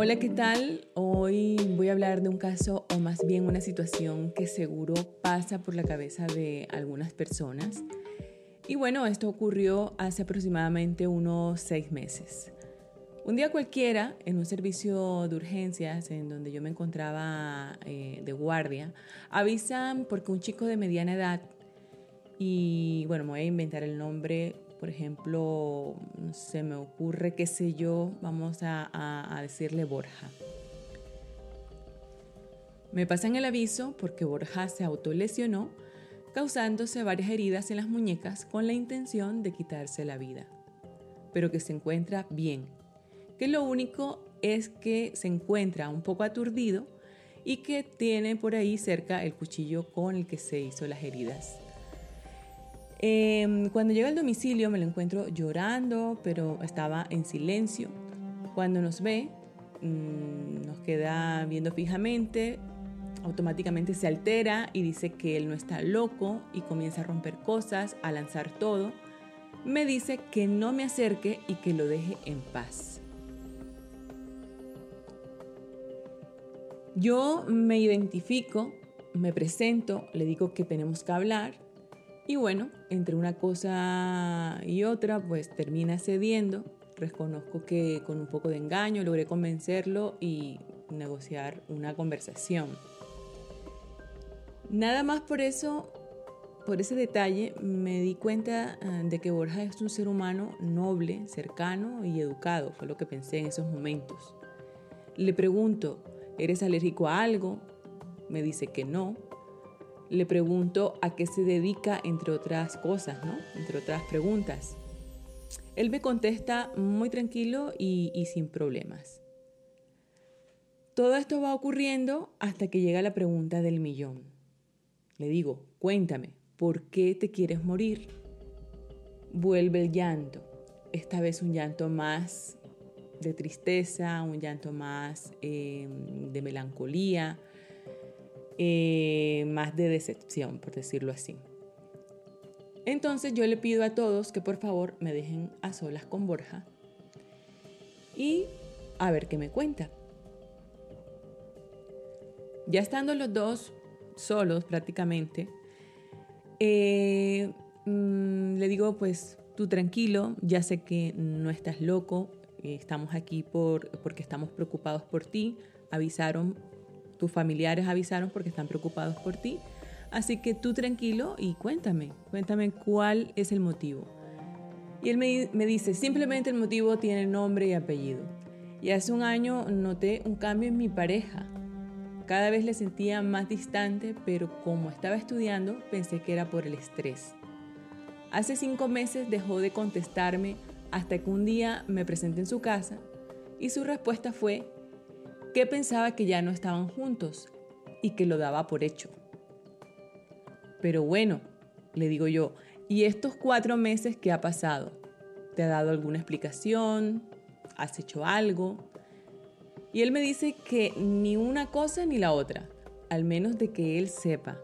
Hola, ¿qué tal? Hoy voy a hablar de un caso o más bien una situación que seguro pasa por la cabeza de algunas personas. Y bueno, esto ocurrió hace aproximadamente unos seis meses. Un día cualquiera, en un servicio de urgencias en donde yo me encontraba eh, de guardia, avisan porque un chico de mediana edad, y bueno, me voy a inventar el nombre, por ejemplo, se me ocurre, qué sé yo, vamos a, decirle Borja. Me pasan el aviso porque Borja se autolesionó, causándose varias heridas en las muñecas con la intención de quitarse la vida, pero que se encuentra bien, que lo único es que se encuentra un poco aturdido y que tiene por ahí cerca el cuchillo con el que se hizo las heridas. Em, cuando llega al domicilio me lo encuentro llorando, pero estaba en silencio. Cuando nos ve, mm, nos queda viendo fijamente, automáticamente se altera y dice que él no está loco y comienza a romper cosas, a lanzar todo. Me dice que no me acerque y que lo deje en paz. Yo me identifico, me presento, le digo que tenemos que hablar y bueno, entre una cosa y otra, pues termina cediendo. Reconozco que con un poco de engaño logré convencerlo y negociar una conversación. Nada más por eso, por ese detalle, me di cuenta ah, de que Borja es un ser humano noble, cercano y educado, fue lo que pensé en esos momentos. Le pregunto, ¿eres alérgico a algo? Me dice que no. Le pregunto a qué se dedica, entre otras cosas, ¿no? Entre otras preguntas. Él me contesta muy tranquilo y, sin problemas. Todo esto va ocurriendo hasta que llega la pregunta del millón. Le digo, cuéntame, ¿por qué te quieres morir? Vuelve el llanto, esta vez un llanto más de tristeza, un llanto más eh, de melancolía, eh, más de decepción, por decirlo así. Entonces yo le pido a todos que por favor me dejen a solas con Borja y a ver qué me cuenta. Ya estando los dos solos prácticamente, eh, mm, le digo pues tú tranquilo, ya sé que no estás loco, estamos aquí por, porque estamos preocupados por ti, avisaron tus familiares avisaron porque están preocupados por ti. Así que tú tranquilo y cuéntame, cuéntame cuál es el motivo. Y él me, dice, simplemente el motivo tiene nombre y apellido. Y hace un año noté un cambio en mi pareja. Cada vez le sentía más distante, pero como estaba estudiando, pensé que era por el estrés. Hace cinco meses dejó de contestarme hasta que un día me presenté en su casa y su respuesta fue que pensaba que ya no estaban juntos y que lo daba por hecho. Pero bueno, le digo yo, ¿y estos cuatro meses qué ha pasado? ¿Te ha dado alguna explicación? ¿Has hecho algo? Y él me dice que ni una cosa ni la otra, al menos de que él sepa.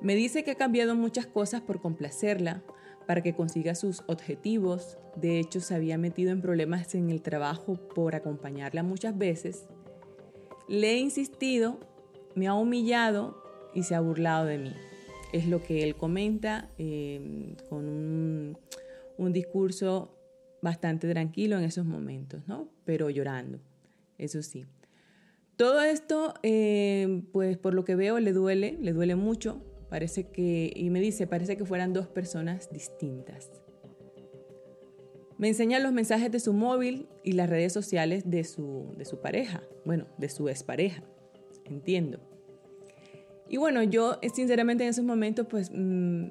Me dice que ha cambiado muchas cosas por complacerla, para que consiga sus objetivos. De hecho, se había metido en problemas en el trabajo por acompañarla muchas veces. Le he insistido, me ha humillado y se ha burlado de mí. Es lo que él comenta em, con un, discurso bastante tranquilo en esos momentos, ¿no? Pero llorando, eso sí. Todo esto, em, pues por lo que veo, le duele, le duele mucho, Parece que, y me dice, parece que fueran dos personas distintas. Me enseña los mensajes de su móvil y las redes sociales de su, de su pareja, bueno, de su expareja, entiendo. Y bueno, yo sinceramente en esos momentos pues mm,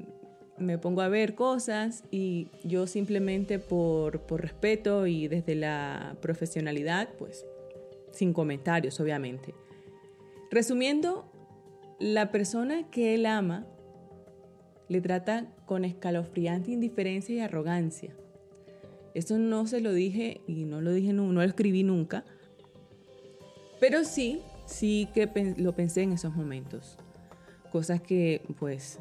me pongo a ver cosas y yo simplemente por, por respeto y desde la profesionalidad pues sin comentarios obviamente. Resumiendo, la persona que él ama le trata con escalofriante indiferencia y arrogancia. Eso no se lo dije y no lo dije, no, lo escribí nunca. Pero sí, sí que lo pensé en esos momentos. Cosas que, pues,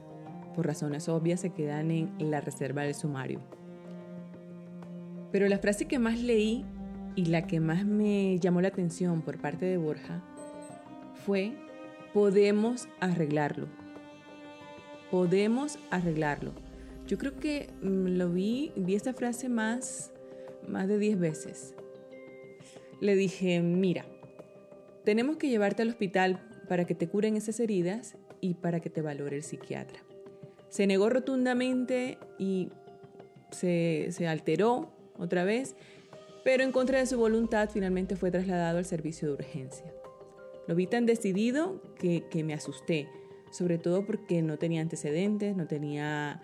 por razones obvias se quedan en la reserva del sumario. Pero la frase que más leí y la que más me llamó la atención por parte de Borja fue, podemos arreglarlo. Podemos arreglarlo. Yo creo que mm, lo vi, vi esta frase más, más de 10 veces. Le dije, mira, tenemos que llevarte al hospital para que te curen esas heridas y para que te valore el psiquiatra. Se negó rotundamente y se, alteró otra vez, pero en contra de su voluntad finalmente fue trasladado al servicio de urgencia. Lo vi tan decidido que, me asusté, sobre todo porque no tenía antecedentes, no tenía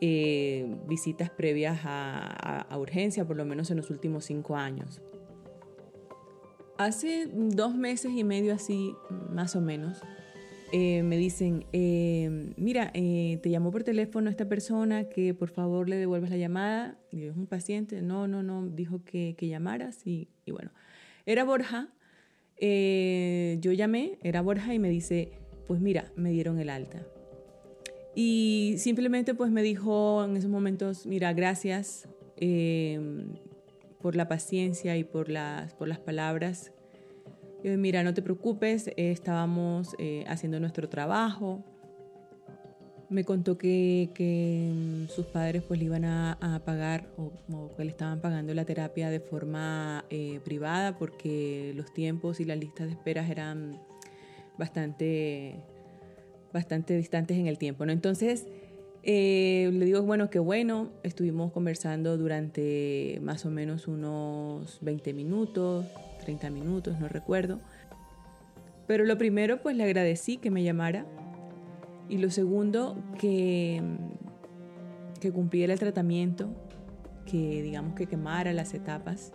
eh, visitas previas a, a, urgencia, por lo menos en los últimos cinco años. Hace dos meses y medio así, más o menos, eh, me dicen, eh, mira, te llamó por teléfono esta persona que por favor le devuelvas la llamada. Y es un paciente, no, no, no, dijo que, que llamaras y, bueno, era Borja. Yo llamé, era Borja y me dice, pues mira, me dieron el alta. Y simplemente pues me dijo en esos momentos, mira, gracias por la paciencia y por las, por las palabras yo, mira, no te preocupes, eh, estábamos eh, haciendo nuestro trabajo. Me contó que, que mm, sus padres pues le iban a, pagar o, que le estaban pagando la terapia de forma eh, privada porque los tiempos y las listas de esperas eran bastante, bastante distantes en el tiempo. ¿no? Entonces, le digo, bueno, qué bueno, estuvimos conversando durante más o menos unos 20 minutos, 30 minutos, no recuerdo. Pero lo primero, pues le agradecí que me llamara. Y lo segundo, que, que cumpliera el tratamiento, que digamos que quemara las etapas.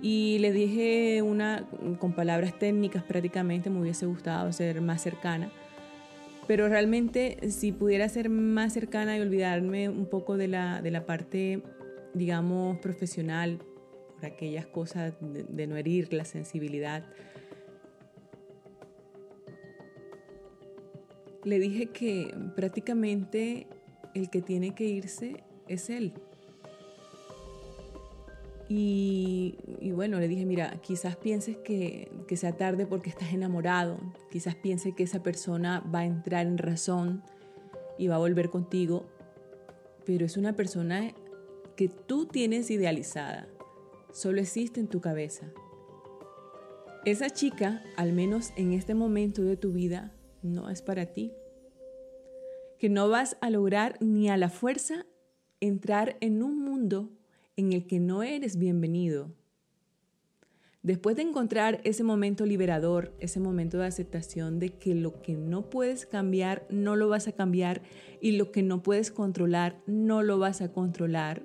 Y le dije una, con palabras técnicas prácticamente, me hubiese gustado ser más cercana. Pero realmente si pudiera ser más cercana y olvidarme un poco de la, de la parte, digamos, profesional, por aquellas cosas de, no herir la sensibilidad. Le dije que prácticamente el que tiene que irse es él. Y, bueno, le dije, mira, quizás pienses que, que, sea tarde porque estás enamorado, quizás pienses que esa persona va a entrar en razón y va a volver contigo, pero es una persona que tú tienes idealizada solo existe en tu cabeza. Esa chica, al menos en este momento de tu vida, no es para ti. Que no vas a lograr ni a la fuerza entrar en un mundo en el que no eres bienvenido. Después de encontrar ese momento liberador, ese momento de aceptación de que lo que no puedes cambiar, no lo vas a cambiar y lo que no puedes controlar, no lo vas a controlar,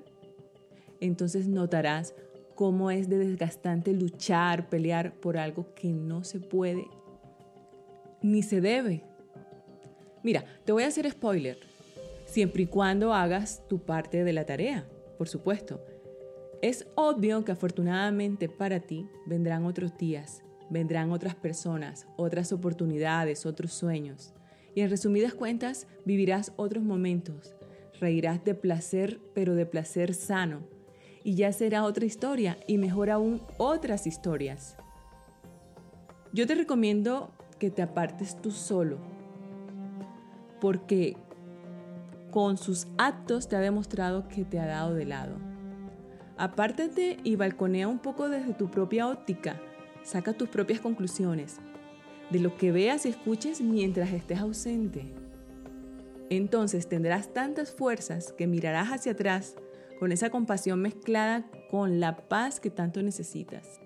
entonces notarás cómo es de desgastante luchar, pelear por algo que no se puede ni se debe. Mira, te voy a hacer spoiler, siempre y cuando hagas tu parte de la tarea, por supuesto. Es obvio que afortunadamente para ti vendrán otros días, vendrán otras personas, otras oportunidades, otros sueños. Y en resumidas cuentas, vivirás otros momentos. Reirás de placer, pero de placer sano, y ya será otra historia y mejor aún otras historias. Yo te recomiendo que te apartes tú solo, porque con sus actos te ha demostrado que te ha dado de lado. Apártate y balconea un poco desde tu propia óptica, saca tus propias conclusiones de lo que veas y escuches mientras estés ausente. Entonces tendrás tantas fuerzas que mirarás hacia atrás con esa compasión mezclada con la paz que tanto necesitas.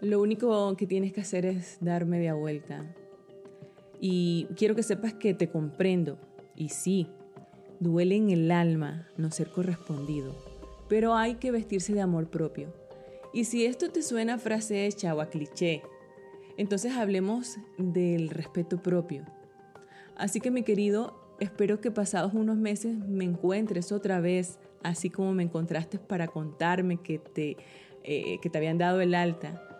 Lo único que tienes que hacer es dar media vuelta. Y quiero que sepas que te comprendo. Y sí, duele en el alma no ser correspondido, pero hay que vestirse de amor propio. Y si esto te suena a frase hecha o a cliché, entonces hablemos del respeto propio. Así que mi querido, espero que pasados unos meses me encuentres otra vez así como me encontraste para contarme que te, eh, que te habían dado el alta,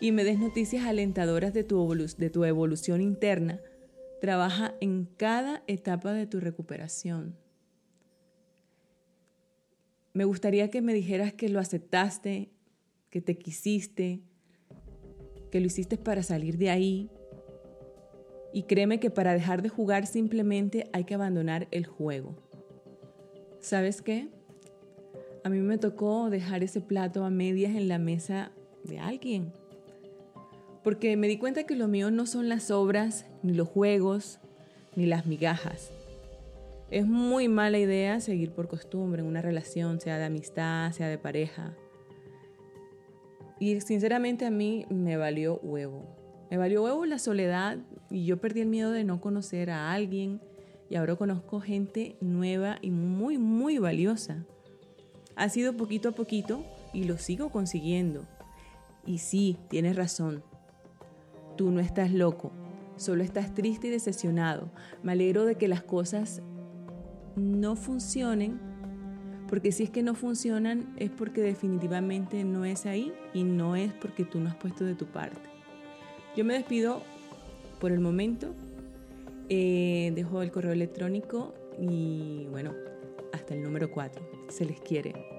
y me des noticias alentadoras de tu, evolución interna, trabaja en cada etapa de tu recuperación. Me gustaría que me dijeras que lo aceptaste, que te quisiste, que lo hiciste para salir de ahí. Y créeme que para dejar de jugar simplemente hay que abandonar el juego. ¿Sabes qué? A mí me tocó dejar ese plato a medias en la mesa de alguien. Porque me di cuenta que lo mío no son las obras, ni los juegos, ni las migajas. Es muy mala idea seguir por costumbre en una relación, sea de amistad, sea de pareja. Y sinceramente a mí me valió huevo. Me valió huevo la soledad y yo perdí el miedo de no conocer a alguien y ahora conozco gente nueva y muy, muy valiosa. Ha sido poquito a poquito y lo sigo consiguiendo. Y sí, tienes razón. Tú no estás loco, solo estás triste y decepcionado. Me alegro de que las cosas no funcionen, porque si es que no funcionan es porque definitivamente no es ahí y no es porque tú no has puesto de tu parte. Yo me despido por el momento, eh, dejo el correo electrónico y bueno, hasta el número 4. Se les quiere.